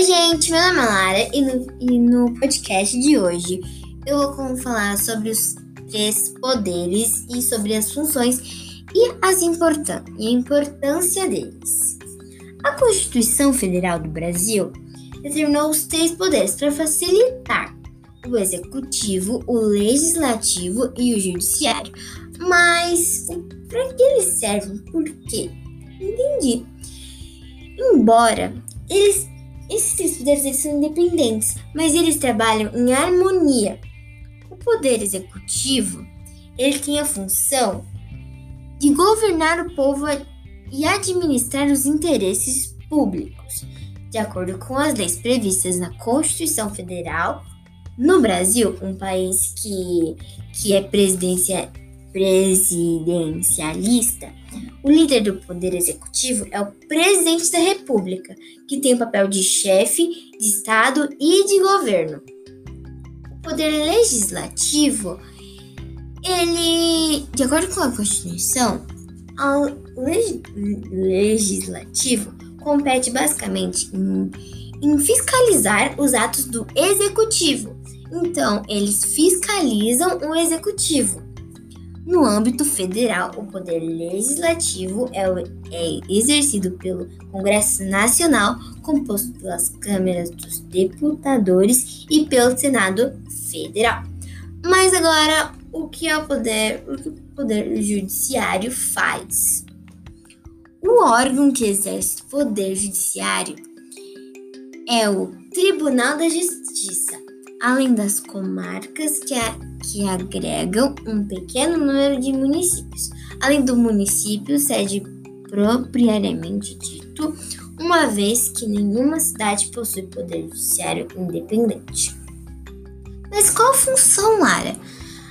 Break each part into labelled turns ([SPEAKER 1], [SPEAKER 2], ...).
[SPEAKER 1] Oi, gente, meu nome é Lara e no, e no podcast de hoje eu vou falar sobre os três poderes e sobre as funções e, as importan e a importância deles. A Constituição Federal do Brasil determinou os três poderes para facilitar o executivo, o legislativo e o judiciário. Mas para que eles servem? Por quê? Entendi. Embora eles esses três poderes eles são independentes, mas eles trabalham em harmonia. O poder executivo ele tem a função de governar o povo e administrar os interesses públicos, de acordo com as leis previstas na Constituição Federal. No Brasil, um país que, que é presidência, presidencialista, o líder do poder executivo é o presidente da República, que tem o papel de chefe de Estado e de governo. O poder legislativo, ele, de acordo com a Constituição, ao leg legislativo compete basicamente em, em fiscalizar os atos do executivo. Então, eles fiscalizam o executivo. No âmbito federal, o poder legislativo é, é, exercido pelo Congresso Nacional, composto pelas câmeras dos deputadores e pelo Senado Federal. Mas agora, o que é o poder, o que o poder judiciário faz? O órgão que exerce o poder judiciário é o Tribunal da Justiça, além das comarcas que a que agregam um pequeno número de municípios, além do município sede propriamente dito, uma vez que nenhuma cidade possui poder judiciário independente. Mas qual a função, Lara?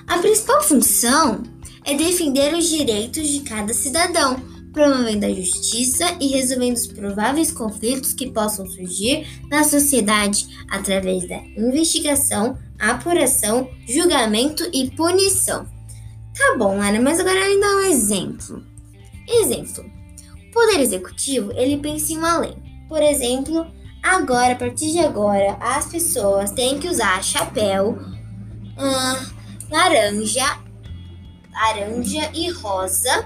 [SPEAKER 1] A principal função é defender os direitos de cada cidadão, promovendo a justiça e resolvendo os prováveis conflitos que possam surgir na sociedade através da investigação, apuração, julgamento e punição. Tá bom, Ana, mas agora me dá um exemplo. Exemplo. O Poder Executivo, ele pensa em uma lei. Por exemplo, agora, a partir de agora, as pessoas têm que usar chapéu hum, laranja, laranja e rosa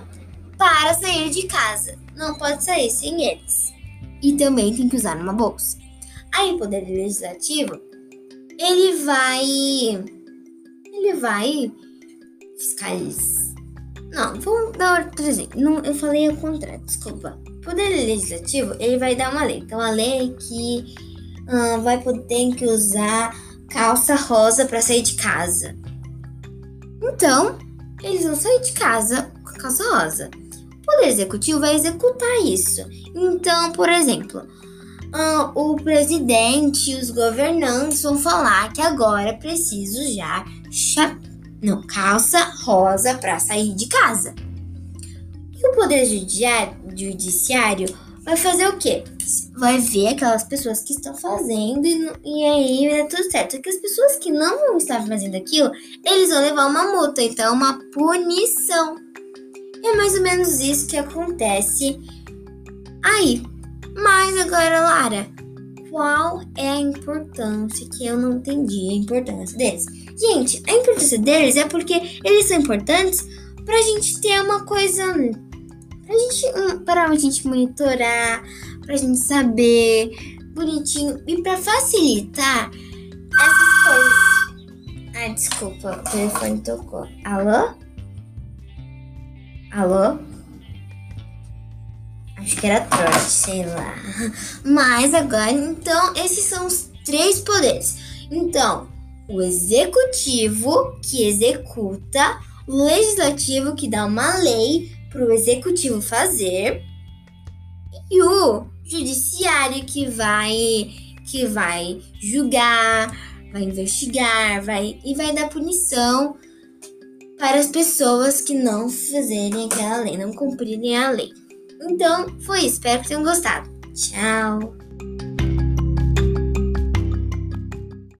[SPEAKER 1] para sair de casa. Não pode sair sem eles. E também tem que usar uma bolsa. Aí o Poder Legislativo ele vai. Ele vai fiscalizar. Não, vamos dar outro exemplo. Não, eu falei ao contrário, desculpa. O Poder Legislativo, ele vai dar uma lei. Então, a lei que uh, vai poder que usar calça rosa para sair de casa. Então, eles vão sair de casa com calça rosa. O Poder Executivo vai executar isso. Então, por exemplo, ah, o presidente e os governantes vão falar que agora é preciso usar não, calça rosa para sair de casa. E o Poder Judiciário vai fazer o quê? Vai ver aquelas pessoas que estão fazendo e, e aí é tudo certo. Que as pessoas que não estavam fazendo aquilo, eles vão levar uma multa, então uma punição. É mais ou menos isso que acontece aí. Mas agora, Lara, qual é a importância que eu não entendi a importância deles? Gente, a importância deles é porque eles são importantes pra gente ter uma coisa. Pra gente, pra a gente monitorar, pra gente saber bonitinho e pra facilitar essas coisas. Ah, desculpa, o telefone tocou. Alô? Alô? Acho que era trote, sei lá. Mas agora, então, esses são os três poderes. Então, o executivo que executa, o legislativo que dá uma lei para o executivo fazer e o judiciário que vai que vai julgar, vai investigar, vai e vai dar punição para as pessoas que não fizerem aquela lei, não cumprirem a lei. Então, foi isso. Espero que tenham gostado. Tchau!